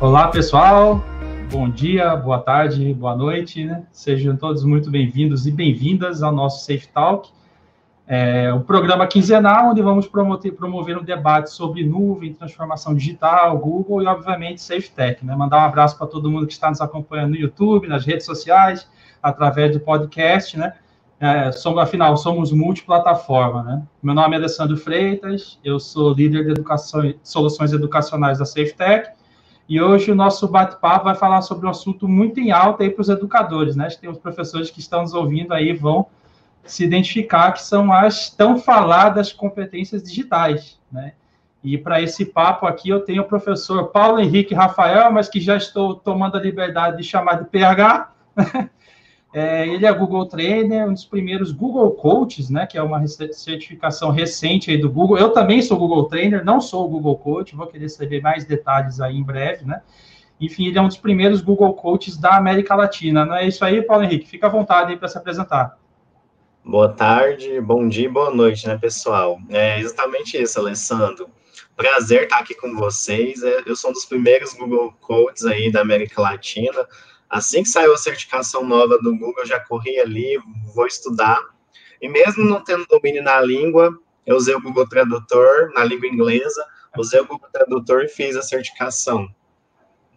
Olá, pessoal. Bom dia, boa tarde, boa noite. Né? Sejam todos muito bem-vindos e bem-vindas ao nosso Safe Talk, é, programa quinzenal onde vamos promover, promover um debate sobre nuvem, transformação digital, Google e, obviamente, Safe Tech. Né? Mandar um abraço para todo mundo que está nos acompanhando no YouTube, nas redes sociais, através do podcast, né? É, somos, afinal, somos multiplataforma, né? Meu nome é Alessandro Freitas, eu sou líder de educação, soluções educacionais da SafeTech e hoje o nosso bate-papo vai falar sobre um assunto muito em alta aí para os educadores, né? Tem os professores que estão nos ouvindo aí vão se identificar que são as tão faladas competências digitais, né? E para esse papo aqui eu tenho o professor Paulo Henrique Rafael, mas que já estou tomando a liberdade de chamar de PH. É, ele é Google Trainer, um dos primeiros Google Coaches, né, que é uma certificação recente aí do Google. Eu também sou Google Trainer, não sou Google Coach, vou querer saber mais detalhes aí em breve, né? Enfim, ele é um dos primeiros Google Coaches da América Latina. Não é isso aí, Paulo Henrique? Fica à vontade aí para se apresentar. Boa tarde, bom dia boa noite, né, pessoal? É exatamente isso, Alessandro. Prazer estar aqui com vocês. É, eu sou um dos primeiros Google Coaches aí da América Latina. Assim que saiu a certificação nova do Google, eu já corri ali, vou estudar. E mesmo não tendo domínio na língua, eu usei o Google Tradutor na língua inglesa, usei o Google Tradutor e fiz a certificação.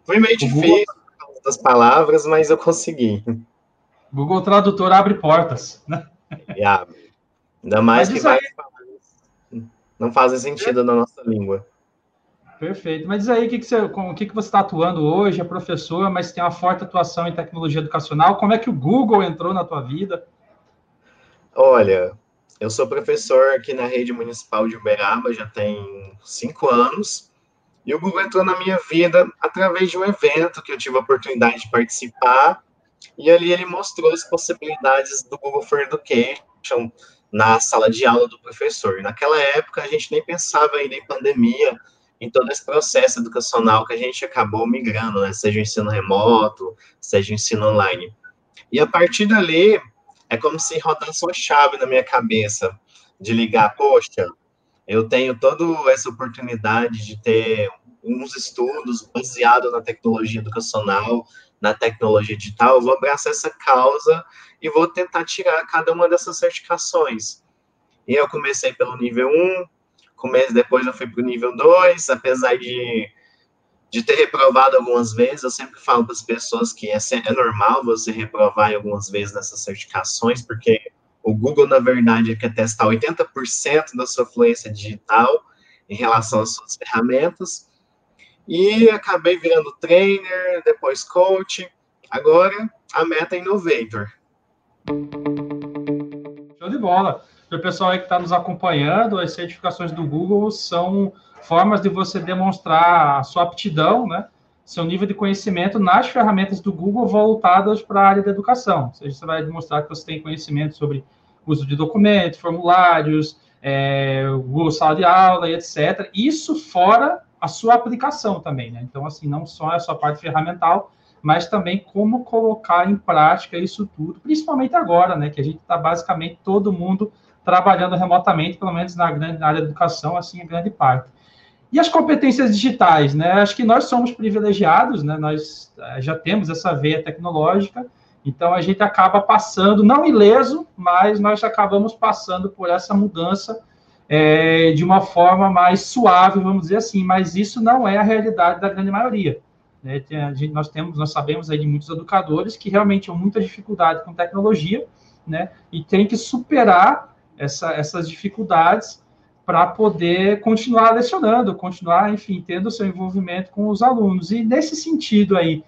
Foi meio difícil Google... das palavras, mas eu consegui. Google Tradutor abre portas, né? E abre. Ainda mais mas que vai não fazem sentido na nossa língua. Perfeito. Mas diz aí, o que, que você o que, que você está atuando hoje? É professor, mas tem uma forte atuação em tecnologia educacional. Como é que o Google entrou na tua vida? Olha, eu sou professor aqui na rede municipal de Uberaba, já tem cinco anos. E o Google entrou na minha vida através de um evento que eu tive a oportunidade de participar. E ali ele mostrou as possibilidades do Google for Education na sala de aula do professor. Naquela época, a gente nem pensava ainda em pandemia, em todo esse processo educacional que a gente acabou migrando, né? seja o ensino remoto, seja o ensino online. E a partir dali, é como se rodasse uma chave na minha cabeça, de ligar, poxa, eu tenho toda essa oportunidade de ter uns estudos baseados na tecnologia educacional, na tecnologia digital, eu vou abraçar essa causa e vou tentar tirar cada uma dessas certificações. E eu comecei pelo nível 1, começo, depois eu fui para o nível 2, apesar de, de ter reprovado algumas vezes, eu sempre falo para as pessoas que é, é normal você reprovar algumas vezes nessas certificações, porque o Google, na verdade, quer testar 80% da sua fluência digital em relação às suas ferramentas, e acabei virando trainer, depois coach, agora a meta é innovator. Show de bola para o pessoal aí que está nos acompanhando, as certificações do Google são formas de você demonstrar a sua aptidão, né? Seu nível de conhecimento nas ferramentas do Google voltadas para a área da educação. Ou seja, você vai demonstrar que você tem conhecimento sobre uso de documentos, formulários, é, Google Sala de Aula e etc. Isso fora a sua aplicação também, né? Então, assim, não só a sua parte ferramental, mas também como colocar em prática isso tudo, principalmente agora, né? Que a gente está basicamente todo mundo trabalhando remotamente, pelo menos na grande na área da educação, assim, em grande parte. E as competências digitais, né? Acho que nós somos privilegiados, né? Nós eh, já temos essa veia tecnológica, então a gente acaba passando, não ileso, mas nós acabamos passando por essa mudança é, de uma forma mais suave, vamos dizer assim. Mas isso não é a realidade da grande maioria. Né? Gente, nós temos, nós sabemos aí de muitos educadores que realmente têm muita dificuldade com tecnologia, né? E tem que superar essa, essas dificuldades para poder continuar lecionando, continuar, enfim, tendo seu envolvimento com os alunos. E nesse sentido aí,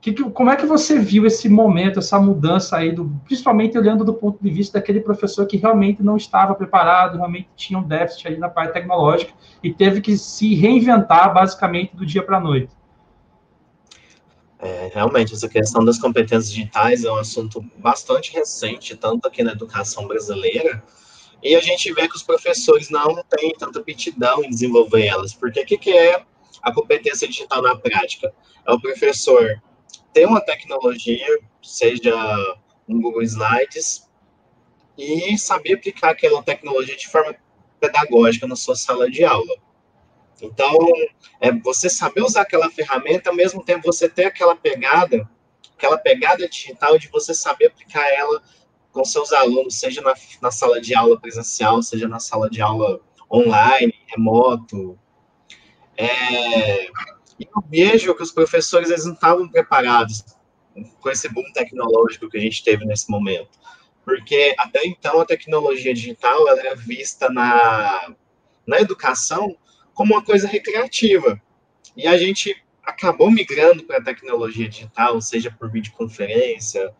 que, como é que você viu esse momento, essa mudança aí, do, principalmente olhando do ponto de vista daquele professor que realmente não estava preparado, realmente tinha um déficit aí na parte tecnológica e teve que se reinventar basicamente do dia para a noite? É, realmente, essa questão das competências digitais é um assunto bastante recente, tanto aqui na educação brasileira, e a gente vê que os professores não têm tanta aptidão em desenvolver elas, porque o que, que é a competência digital na prática? É o professor ter uma tecnologia, seja um Google Slides, e saber aplicar aquela tecnologia de forma pedagógica na sua sala de aula. Então, é você saber usar aquela ferramenta, ao mesmo tempo você ter aquela pegada, aquela pegada digital de você saber aplicar ela com seus alunos, seja na, na sala de aula presencial, seja na sala de aula online, remoto. É, eu vejo que os professores eles não estavam preparados com esse boom tecnológico que a gente teve nesse momento. Porque até então a tecnologia digital ela era vista na, na educação como uma coisa recreativa. E a gente acabou migrando para a tecnologia digital, seja por videoconferência,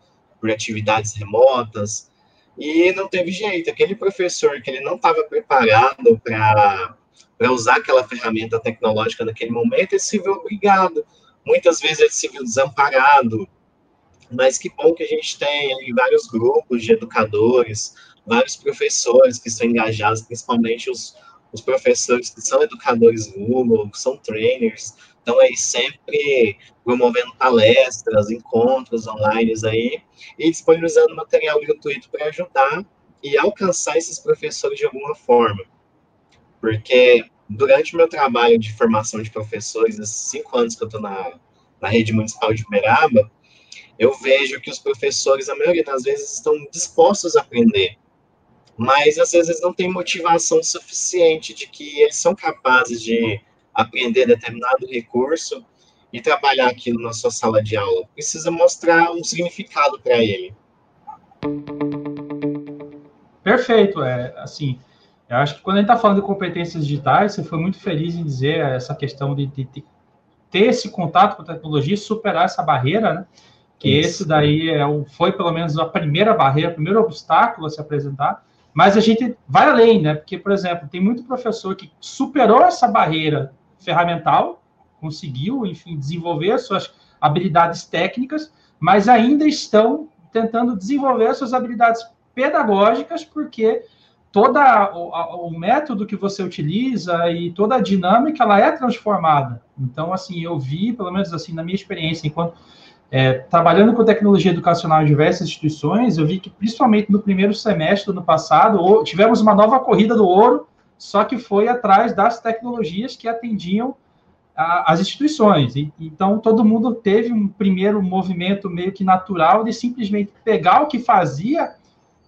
por atividades remotas, e não teve jeito. Aquele professor que ele não estava preparado para usar aquela ferramenta tecnológica naquele momento, ele se viu obrigado. Muitas vezes ele se viu desamparado, mas que bom que a gente tem aí vários grupos de educadores, vários professores que estão engajados, principalmente os, os professores que são educadores Google, são trainers, estão aí sempre promovendo palestras, encontros online aí, e disponibilizando material gratuito para ajudar e alcançar esses professores de alguma forma. Porque durante o meu trabalho de formação de professores, esses cinco anos que eu estou na, na rede municipal de Uberaba, eu vejo que os professores, a maioria das vezes, estão dispostos a aprender, mas às vezes não tem motivação suficiente de que eles são capazes de aprender determinado recurso e trabalhar aquilo na sua sala de aula. Precisa mostrar um significado para ele. Perfeito, é assim. Eu acho que quando a gente está falando de competências digitais, você foi muito feliz em dizer essa questão de, de, de ter esse contato com a tecnologia e superar essa barreira, né? que Isso. esse daí é o, foi pelo menos a primeira barreira, o primeiro obstáculo a se apresentar, mas a gente vai além, né? Porque, por exemplo, tem muito professor que superou essa barreira ferramental, conseguiu, enfim, desenvolver suas habilidades técnicas, mas ainda estão tentando desenvolver suas habilidades pedagógicas, porque toda o, o, método que você utiliza e toda a dinâmica ela é transformada. Então, assim, eu vi, pelo menos assim, na minha experiência enquanto é, trabalhando com tecnologia educacional em diversas instituições, eu vi que, principalmente no primeiro semestre do ano passado, tivemos uma nova corrida do ouro, só que foi atrás das tecnologias que atendiam a, as instituições. E, então, todo mundo teve um primeiro movimento meio que natural de simplesmente pegar o que fazia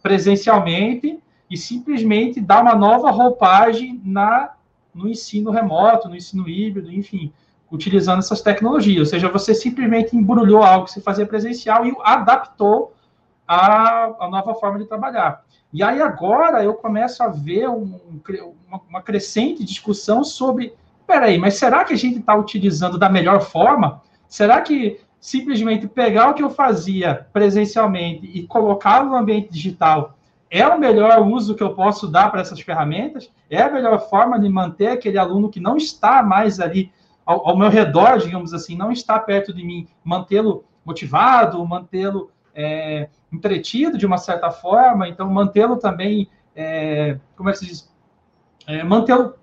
presencialmente e simplesmente dar uma nova roupagem na, no ensino remoto, no ensino híbrido, enfim utilizando essas tecnologias. Ou seja, você simplesmente embrulhou algo que se fazia presencial e adaptou a, a nova forma de trabalhar. E aí agora eu começo a ver um, uma, uma, crescente discussão sobre, peraí, mas será que a gente está utilizando da melhor forma? Será que simplesmente pegar o que eu fazia presencialmente e colocá-lo no ambiente digital é o melhor uso que eu posso dar para essas ferramentas? É a melhor forma de manter aquele aluno que não está mais ali ao, ao, meu redor, digamos assim, não está perto de mim, mantê-lo motivado, mantê-lo é, entretido de uma certa forma, então mantê-lo também, é, como é que se diz, é, mantê-lo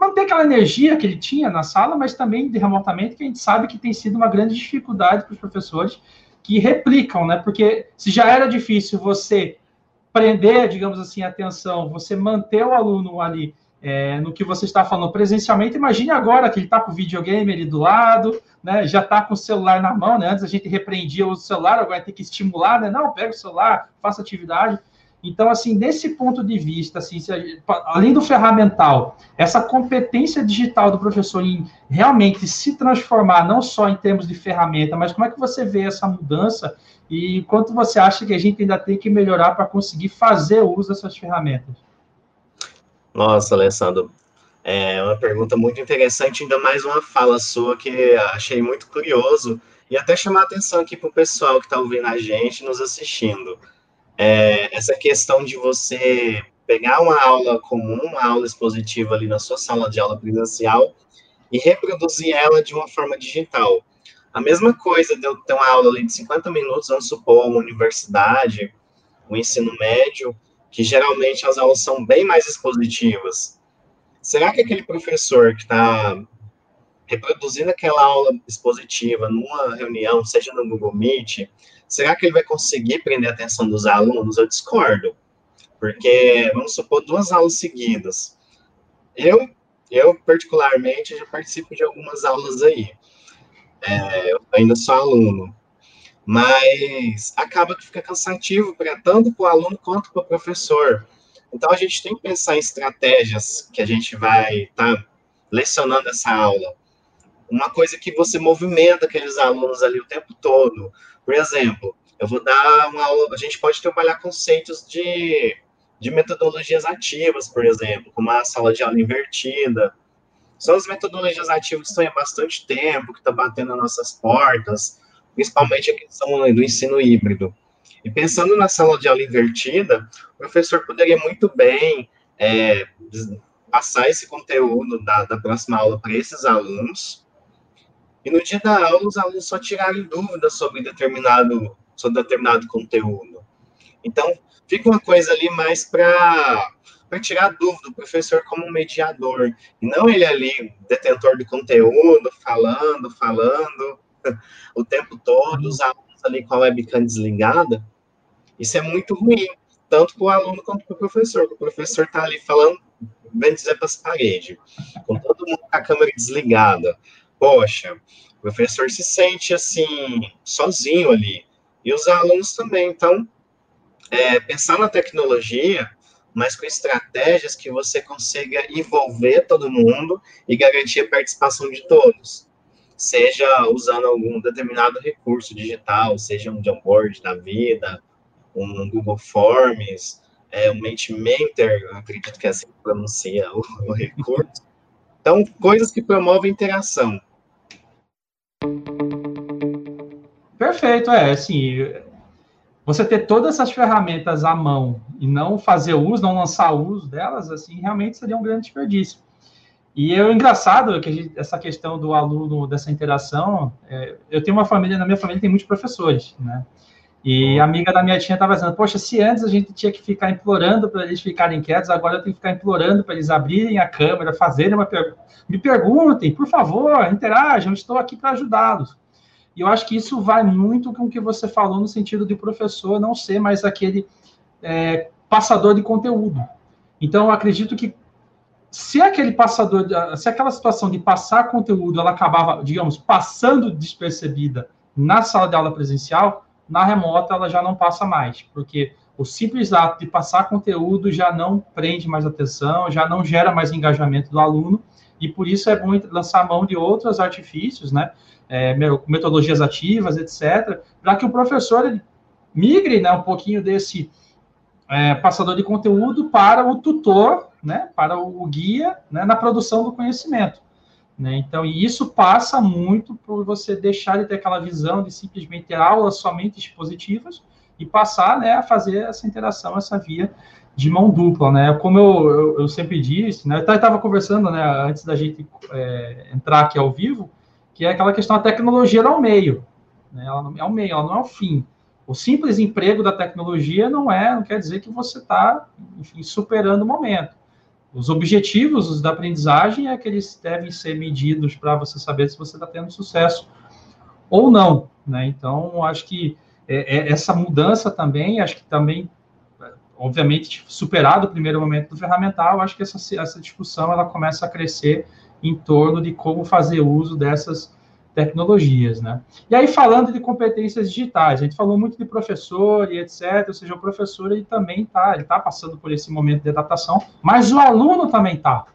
manter aquela energia que ele tinha na sala, mas também de remotamente, que a gente sabe que tem sido uma grande dificuldade para os professores que replicam, né? Porque se já era difícil você prender, digamos assim, a atenção, você manter o aluno ali é, no que você está falando presencialmente, imagine agora que ele está com o videogame ali do lado, né, já está com o celular na mão, né, antes a gente repreendia o celular, agora tem que estimular, né, não, pega o celular, faça atividade. Então, assim, desse ponto de vista, assim, além do ferramental, essa competência digital do professor em realmente se transformar, não só em termos de ferramenta, mas como é que você vê essa mudança e quanto você acha que a gente ainda tem que melhorar para conseguir fazer uso dessas ferramentas? Nossa, Alessandro, é uma pergunta muito interessante, ainda mais uma fala sua que achei muito curioso e até chamar atenção aqui para o pessoal que está ouvindo a gente, nos assistindo. É, essa questão de você pegar uma aula comum, uma aula expositiva ali na sua sala de aula presencial e reproduzir ela de uma forma digital. A mesma coisa de eu ter uma aula ali de 50 minutos, vamos supor, uma universidade, o um ensino médio, que geralmente as aulas são bem mais expositivas. Será que aquele professor que está reproduzindo aquela aula expositiva numa reunião, seja no Google Meet, será que ele vai conseguir prender a atenção dos alunos? Eu discordo. Porque, vamos supor, duas aulas seguidas. Eu Eu, particularmente, já participo de algumas aulas aí. É, eu ainda sou aluno. Mas acaba que fica cansativo para tanto para o aluno quanto para o professor. Então, a gente tem que pensar em estratégias que a gente vai estar tá lecionando essa aula. Uma coisa que você movimenta aqueles alunos ali o tempo todo. Por exemplo, eu vou dar uma aula, a gente pode trabalhar conceitos de, de metodologias ativas, por exemplo, como a sala de aula invertida. São as metodologias ativas que estão há bastante tempo, que estão batendo nas nossas portas, principalmente a questão do ensino híbrido. E pensando na sala de aula invertida, o professor poderia muito bem é, passar esse conteúdo da, da próxima aula para esses alunos, e no dia da aula os alunos só tirarem dúvidas sobre determinado, sobre determinado conteúdo. Então, fica uma coisa ali mais para para tirar dúvida do professor como mediador, e não ele ali, detentor do conteúdo, falando, falando o tempo todo, os alunos ali com a webcam desligada, isso é muito ruim, tanto para o aluno quanto para o professor. O professor está ali falando, bem dizer, para as paredes, com todo mundo com a câmera desligada. Poxa, o professor se sente assim, sozinho ali. E os alunos também. Então, é, pensar na tecnologia, mas com estratégias que você consiga envolver todo mundo e garantir a participação de todos. Seja usando algum determinado recurso digital, seja um Jamboard da vida, um Google Forms, é, um Mentimeter, acredito que é assim que pronuncia o, o recurso. Então, coisas que promovem interação. Perfeito, é, assim, você ter todas essas ferramentas à mão e não fazer uso, não lançar uso delas, assim, realmente seria um grande desperdício. E é engraçado que gente, essa questão do aluno, dessa interação, é, eu tenho uma família, na minha família tem muitos professores, né? E a amiga da minha tia estava dizendo, poxa, se antes a gente tinha que ficar implorando para eles ficarem quietos, agora eu tenho que ficar implorando para eles abrirem a câmera, fazerem uma pergunta. Me perguntem, por favor, interajam, estou aqui para ajudá-los. E eu acho que isso vai muito com o que você falou no sentido de professor não ser mais aquele é, passador de conteúdo. Então, eu acredito que se aquele passador, se aquela situação de passar conteúdo, ela acabava, digamos, passando despercebida na sala de aula presencial, na remota ela já não passa mais, porque o simples ato de passar conteúdo já não prende mais atenção, já não gera mais engajamento do aluno, e por isso é bom lançar mão de outros artifícios, né, é, metodologias ativas, etc., para que o professor migre né, um pouquinho desse é, passador de conteúdo para o tutor, né, para o guia né, na produção do conhecimento. Né? Então, e isso passa muito por você deixar de ter aquela visão de simplesmente ter aulas somente expositivas e passar né, a fazer essa interação, essa via de mão dupla, né? Como eu, eu, eu sempre disse, né? Eu estava conversando, né, antes da gente é, entrar aqui ao vivo, que é aquela questão da tecnologia não é o meio, né? Ela não é o meio, ela não é o fim. O simples emprego da tecnologia não é, não quer dizer que você está, superando o momento. Os objetivos da aprendizagem é que eles devem ser medidos para você saber se você está tendo sucesso ou não, né? Então, acho que é, é, essa mudança também, acho que também, obviamente, superado o primeiro momento do ferramental, acho que essa, essa discussão ela começa a crescer em torno de como fazer uso dessas tecnologias, né? E aí, falando de competências digitais, a gente falou muito de professor e etc, ou seja, o professor, ele também está, ele está passando por esse momento de adaptação, mas o aluno também está.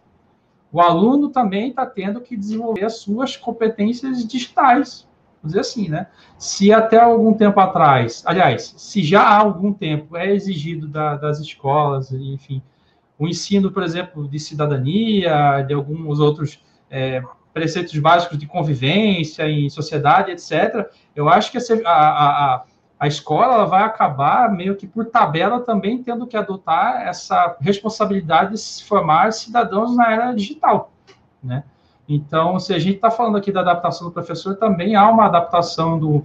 O aluno também está tendo que desenvolver as suas competências digitais, vamos dizer assim, né? Se até algum tempo atrás, aliás, se já há algum tempo é exigido da, das escolas, enfim, o ensino, por exemplo, de cidadania, de alguns outros é, preceitos básicos de convivência em sociedade, etc., eu acho que a, a, a escola vai acabar meio que por tabela também tendo que adotar essa responsabilidade de se formar cidadãos na era digital, né? Então, se a gente está falando aqui da adaptação do professor, também há uma adaptação do,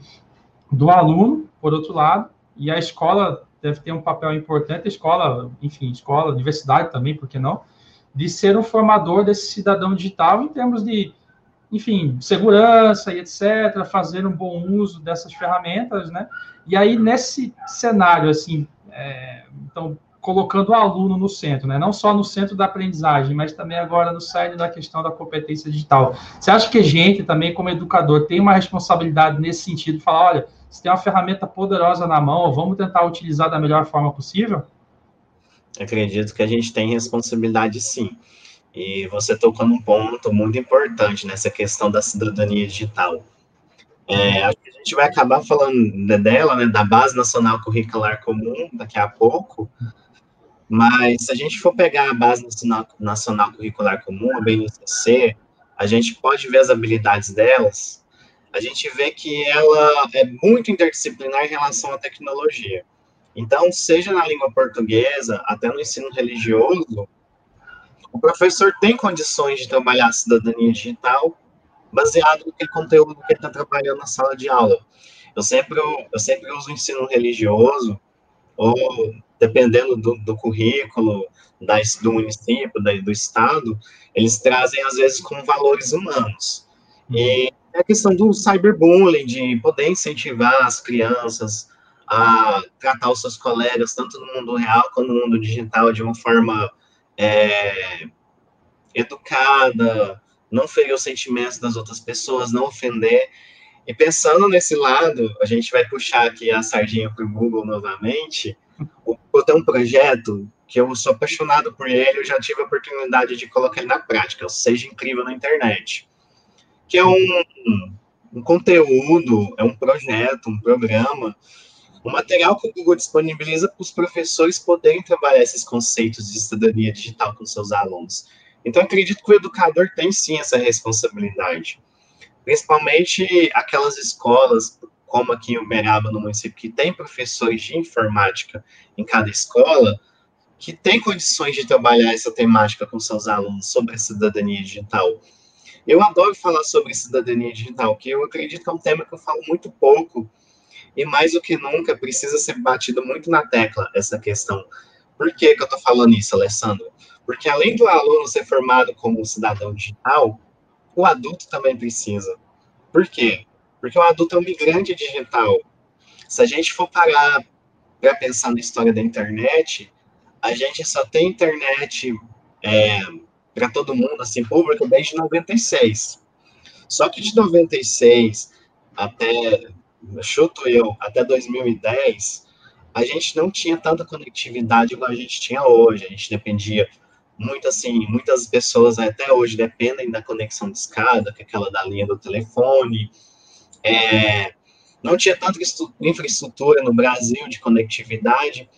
do aluno, por outro lado, e a escola deve ter um papel importante, a escola, enfim, escola, universidade também, por que não, de ser um formador desse cidadão digital em termos de enfim, segurança e etc., fazer um bom uso dessas ferramentas, né? E aí, nesse cenário, assim, é, então, colocando o aluno no centro, né? Não só no centro da aprendizagem, mas também agora no site da questão da competência digital. Você acha que a gente também, como educador, tem uma responsabilidade nesse sentido, falar, olha, se tem uma ferramenta poderosa na mão, vamos tentar utilizar da melhor forma possível? Acredito que a gente tem responsabilidade sim. E você tocou num ponto muito importante nessa questão da cidadania digital. É, a gente vai acabar falando dela, né, da Base Nacional Curricular Comum, daqui a pouco, mas se a gente for pegar a Base Nacional, Nacional Curricular Comum, a BNCC, a gente pode ver as habilidades delas, a gente vê que ela é muito interdisciplinar em relação à tecnologia. Então, seja na língua portuguesa, até no ensino religioso, o professor tem condições de trabalhar a cidadania digital baseado no conteúdo que ele está trabalhando na sala de aula. Eu sempre, eu sempre uso o ensino religioso, ou dependendo do, do currículo da, do município, da, do estado, eles trazem, às vezes, com valores humanos. E é a questão do cyberbullying, de poder incentivar as crianças a tratar os seus colegas, tanto no mundo real quanto no mundo digital, de uma forma é, educada, não ferir os sentimentos das outras pessoas, não ofender. E pensando nesse lado, a gente vai puxar aqui a sardinha para o Google novamente. Eu tenho um projeto que eu sou apaixonado por ele, eu já tive a oportunidade de colocar ele na prática, seja incrível na internet. Que é um, um conteúdo, é um projeto, um programa, um material que o Google disponibiliza para os professores poderem trabalhar esses conceitos de cidadania digital com seus alunos. Então, acredito que o educador tem sim essa responsabilidade. Principalmente aquelas escolas, como aqui em Uberaba, no município, que tem professores de informática em cada escola, que tem condições de trabalhar essa temática com seus alunos sobre a cidadania digital. Eu adoro falar sobre cidadania digital, que eu acredito que é um tema que eu falo muito pouco, e mais do que nunca precisa ser batido muito na tecla essa questão. Por que, que eu estou falando isso, Alessandro? Porque além do aluno ser formado como cidadão digital, o adulto também precisa. Por quê? Porque o adulto é um migrante digital. Se a gente for parar para pensar na história da internet, a gente só tem internet é, para todo mundo, assim, público, desde 96. Só que de 96 até, chuto eu, até 2010, a gente não tinha tanta conectividade igual a gente tinha hoje. A gente dependia muito assim, muitas pessoas até hoje dependem da conexão de escada, que é aquela da linha do telefone. É, não tinha tanta infraestrutura no Brasil de conectividade.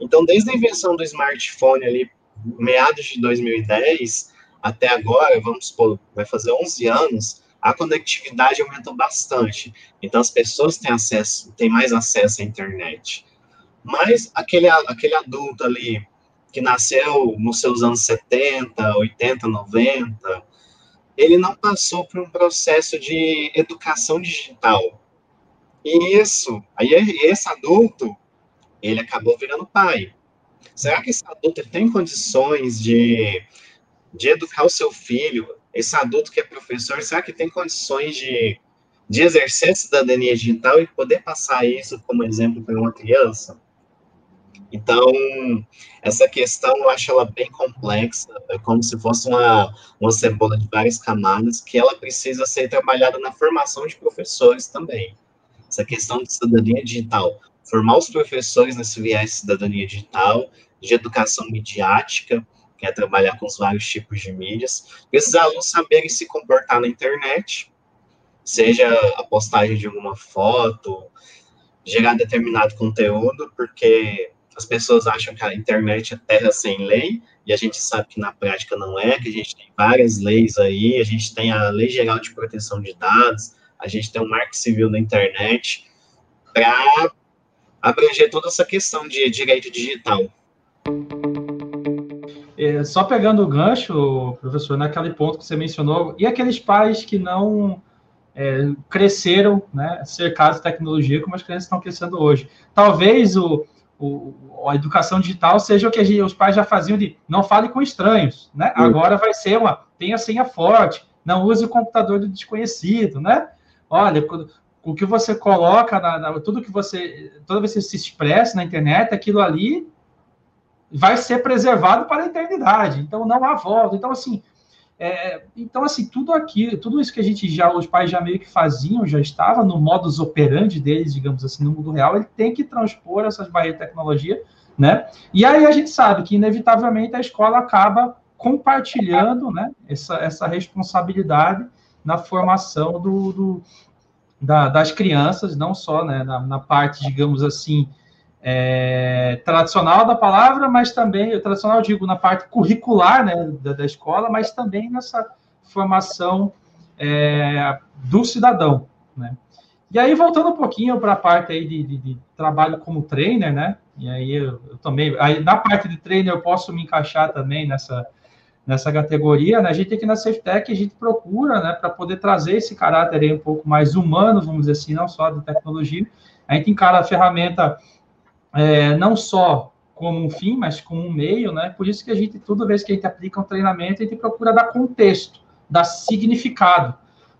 Então, desde a invenção do smartphone ali, meados de 2010 até agora, vamos supor, vai fazer 11 anos, a conectividade aumentou bastante. Então, as pessoas têm acesso, têm mais acesso à internet. Mas aquele, aquele adulto ali que nasceu nos seus anos 70, 80, 90, ele não passou por um processo de educação digital. E isso, aí esse adulto, ele acabou virando pai. Será que esse adulto tem condições de, de educar o seu filho? Esse adulto que é professor, será que tem condições de, de exercer cidadania digital e poder passar isso como exemplo para uma criança? Então, essa questão eu acho ela bem complexa, é como se fosse uma, uma cebola de várias camadas, que ela precisa ser trabalhada na formação de professores também. Essa questão de cidadania digital, formar os professores nesse viés de cidadania digital, de educação midiática, que é trabalhar com os vários tipos de mídias, esses alunos saberem se comportar na internet, seja a postagem de alguma foto, gerar determinado conteúdo, porque as pessoas acham que a internet é terra sem lei, e a gente sabe que na prática não é, que a gente tem várias leis aí, a gente tem a Lei Geral de Proteção de Dados, a gente tem o Marco Civil da Internet, para abranger toda essa questão de direito digital. É, só pegando o gancho, professor, naquele ponto que você mencionou, e aqueles pais que não é, cresceram, né, cercados de tecnologia como as crianças estão crescendo hoje. Talvez o, o, a educação digital seja o que gente, os pais já faziam de não fale com estranhos, né? Uhum. Agora vai ser uma, tenha senha forte, não use o computador do desconhecido, né? Olha, o que você coloca, na, na, tudo que você, toda vez que você se expressa na internet, aquilo ali vai ser preservado para a eternidade. Então não há volta. Então assim, é, então assim tudo aqui, tudo isso que a gente já os pais já meio que faziam, já estava no modus operandi deles, digamos assim, no mundo real. Ele tem que transpor essas barreiras de tecnologia, né? E aí a gente sabe que inevitavelmente a escola acaba compartilhando, né? Essa, essa responsabilidade na formação do, do da, das crianças, não só né, na, na parte, digamos assim, é, tradicional da palavra, mas também, tradicional, digo, na parte curricular né, da, da escola, mas também nessa formação é, do cidadão. Né? E aí, voltando um pouquinho para a parte aí de, de, de, trabalho como trainer, né? E aí eu, eu também, aí na parte de trainer eu posso me encaixar também nessa, nessa categoria, né? A gente aqui na SafeTech, a gente procura, né, para poder trazer esse caráter aí um pouco mais humano, vamos dizer assim, não só de tecnologia. A gente encara a ferramenta é, não só como um fim, mas como um meio, né? Por isso que a gente, toda vez que a gente aplica um treinamento, a gente procura dar contexto, dar significado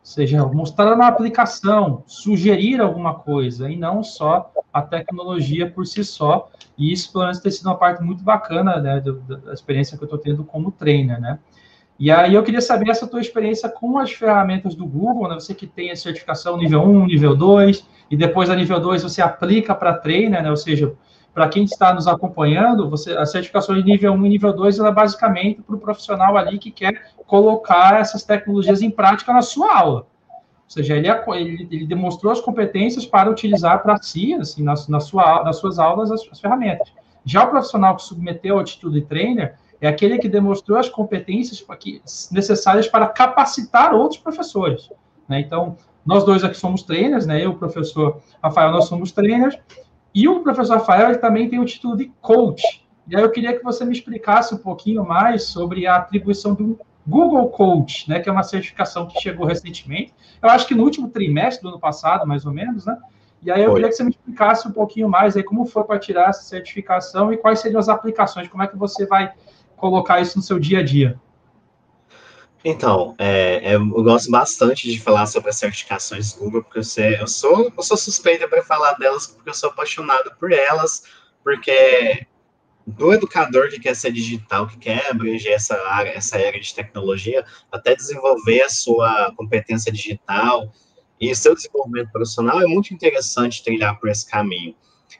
seja, mostrar na aplicação, sugerir alguma coisa, e não só a tecnologia por si só. E isso, pelo menos, tem sido uma parte muito bacana né, da, experiência que eu estou tendo como trainer, né? E aí eu queria saber essa tua experiência com as ferramentas do Google, né? Você que tem a certificação nível 1, nível 2, e depois da nível 2 você aplica para trainer, né? Ou seja, para quem está nos acompanhando, você, a certificação de nível 1 e nível 2 ela é basicamente para o profissional ali que quer colocar essas tecnologias em prática na sua aula. Ou seja, ele, ele, ele demonstrou as competências para utilizar para si, assim, na, na sua, nas suas aulas, as, as, ferramentas. Já o profissional que submeteu a atitude trainer é aquele que demonstrou as competências necessárias para capacitar outros professores. Né? Então, nós dois aqui somos trainers, né? Eu, o professor Rafael, nós somos trainers, e o professor Rafael ele também tem o título de coach. E aí eu queria que você me explicasse um pouquinho mais sobre a atribuição do Google Coach, né, que é uma certificação que chegou recentemente. Eu acho que no último trimestre do ano passado, mais ou menos, né? E aí eu foi. queria que você me explicasse um pouquinho mais aí como foi para tirar essa certificação e quais seriam as aplicações, como é que você vai colocar isso no seu dia a dia. Então, é, é eu gosto bastante de falar sobre as certificações Google, porque eu, sei, eu, sou, eu sou suspeita para falar delas, porque eu sou apaixonado por elas, porque do educador que quer ser digital, que quer abranger essa área, essa área de tecnologia, até desenvolver a sua competência digital e seu desenvolvimento profissional, é muito interessante trilhar por esse caminho.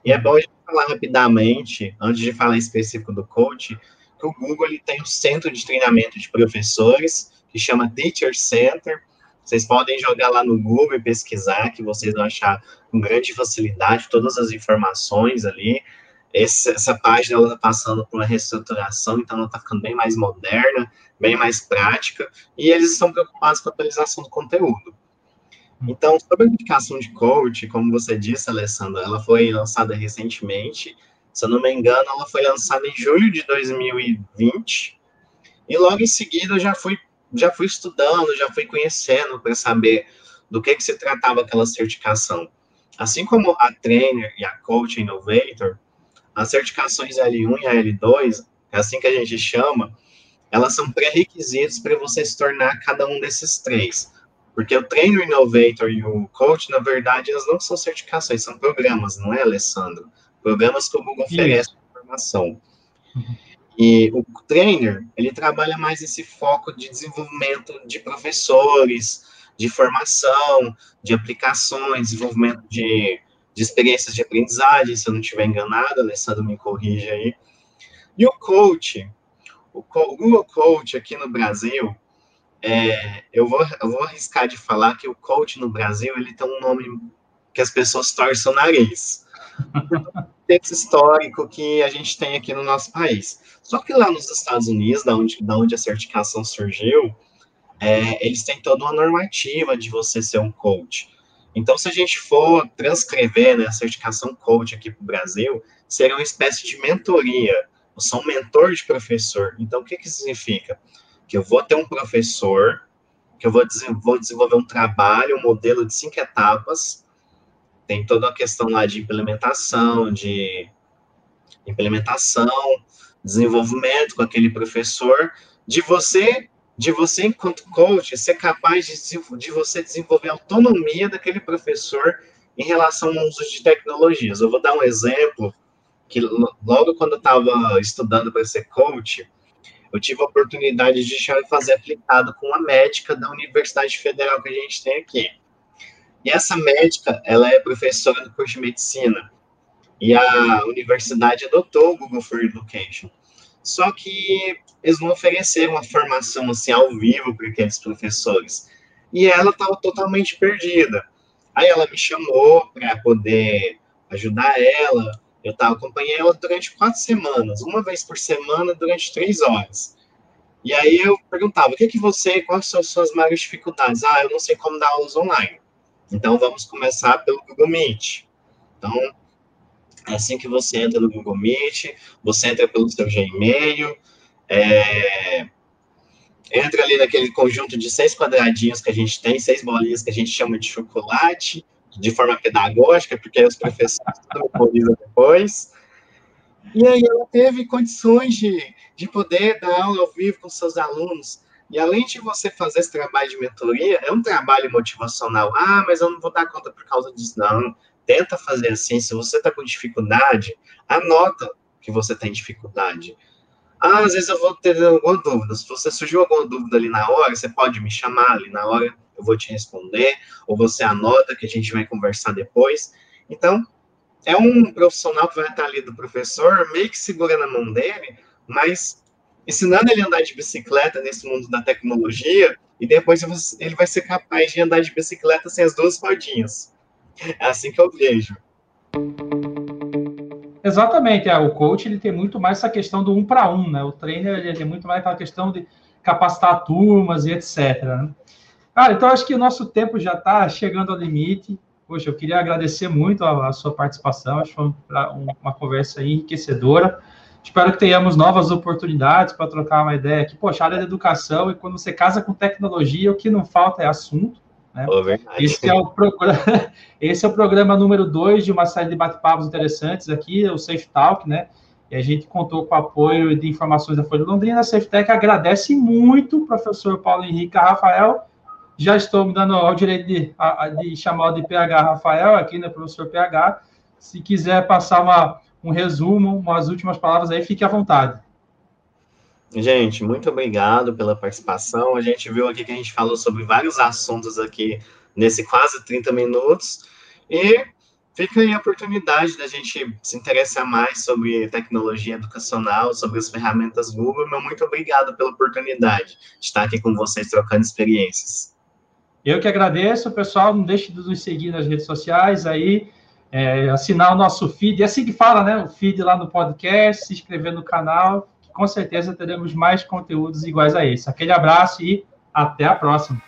E é bom a gente falar rapidamente, antes de falar específico do coach, que o Google ele tem um centro de treinamento de professores, que chama Teacher Center. Vocês podem jogar lá no Google e pesquisar, que vocês vão achar com grande facilidade todas as informações ali. Esse, essa página está passando por uma reestruturação, então ela está ficando bem mais moderna, bem mais prática, e eles estão preocupados com a atualização do conteúdo. Então, sobre a indicação de coach, como você disse, Alessandra, ela foi lançada recentemente, se eu não me engano, ela foi lançada em julho de 2020. E logo em seguida eu já fui, já fui estudando, já fui conhecendo para saber do que, que se tratava aquela certificação. Assim como a Trainer e a Coach Innovator, as certificações L1 e a L2, é assim que a gente chama, elas são pré-requisitos para você se tornar cada um desses três. Porque o Trainer Innovator e o Coach, na verdade, elas não são certificações, são programas, não é, Alessandro? Programas que o Google oferece informação. Uhum. E o trainer, ele trabalha mais esse foco de desenvolvimento de professores, de formação, de aplicações, desenvolvimento de, de experiências de aprendizagem, se eu não estiver enganado, Alessandro me corrige aí. E o coach, o, o Google Coach aqui no Brasil, é, eu, vou, eu vou arriscar de falar que o coach no Brasil, ele tem um nome que as pessoas torcem o nariz contexto histórico que a gente tem aqui no nosso país. Só que lá nos Estados Unidos, da onde, da onde a certificação surgiu, é, eles têm toda uma normativa de você ser um coach. Então, se a gente for transcrever né, a certificação coach aqui para o Brasil, seria uma espécie de mentoria. Eu sou um mentor de professor. Então, o que, que significa? Que eu vou ter um professor, que eu vou, vou desenvolver um trabalho, um modelo de cinco etapas, tem toda a questão lá de implementação, de implementação, desenvolvimento com aquele professor, de você, de você enquanto coach, ser capaz de, de você desenvolver autonomia daquele professor em relação ao uso de tecnologias. Eu vou dar um exemplo que logo quando eu estava estudando para ser coach, eu tive a oportunidade de fazer aplicado com uma médica da Universidade Federal que a gente tem aqui. E essa médica, ela é professora do curso de medicina. E a universidade adotou o Google for Education. Só que eles não ofereceram uma formação assim ao vivo para aqueles professores. E ela estava totalmente perdida. Aí ela me chamou para poder ajudar ela. Eu tava, acompanhei ela durante quatro semanas, uma vez por semana, durante três horas. E aí eu perguntava, o que que você, quais são as suas maiores dificuldades? Ah, eu não sei como dar aulas online. Então vamos começar pelo Google Meet. Então, assim que você entra no Google Meet, você entra pelo seu Gmail, é, entra ali naquele conjunto de seis quadradinhos que a gente tem, seis bolinhas que a gente chama de chocolate, de forma pedagógica, porque os professores memorizam depois. E aí ela teve condições de, de poder dar aula ao vivo com seus alunos. E além de você fazer esse trabalho de mentoria, é um trabalho motivacional. Ah, mas eu não vou dar conta por causa disso. Não, tenta fazer assim. Se você está com dificuldade, anota que você tem dificuldade. Ah, às vezes eu vou ter alguma dúvida. Se você surgiu alguma dúvida ali na hora, você pode me chamar ali na hora, eu vou te responder, ou você anota que a gente vai conversar depois. Então, é um profissional que vai estar ali do professor, meio que segurando a mão dele, mas ensinando ele a andar de bicicleta nesse mundo da tecnologia, e depois ele vai ser capaz de andar de bicicleta sem as duas rodinhas. É assim que eu vejo. Exatamente, é, o coach ele tem muito mais essa questão do um para um, né? O trainer ele tem muito mais aquela questão de capacitar turmas e etc. Né? Cara, então acho que o nosso tempo já está chegando ao limite. Poxa, eu queria agradecer muito a, a sua participação, acho que foi uma, uma conversa enriquecedora. Espero que tenhamos novas oportunidades para trocar uma ideia aqui. Poxa, área da educação, e quando você casa com tecnologia, o que não falta é assunto. Né? Oh, esse, é o programa, esse é o programa número 2 de uma série de bate-papos interessantes aqui, o Safe Talk, né? E a gente contou com o apoio de informações da Folha Londrina. A SafeTech agradece muito o professor Paulo Henrique Rafael. Já estou me dando o direito de, de chamar de PH Rafael aqui, né, professor PH. Se quiser passar uma, um resumo, umas últimas palavras aí, fique à vontade. Gente, muito obrigado pela participação. A gente viu aqui que a gente falou sobre vários assuntos aqui nesse quase 30 minutos. E fica aí a oportunidade da gente se interessar mais sobre tecnologia educacional, sobre as ferramentas Google. Meu muito obrigado pela oportunidade de estar aqui com vocês trocando experiências. Eu que agradeço, pessoal. Não deixe de nos seguir nas redes sociais aí, é, assinar o nosso feed. É assim que fala, né? O feed lá no podcast, se inscrever no canal com certeza teremos mais conteúdos iguais a esse. Aquele abraço e até a próxima.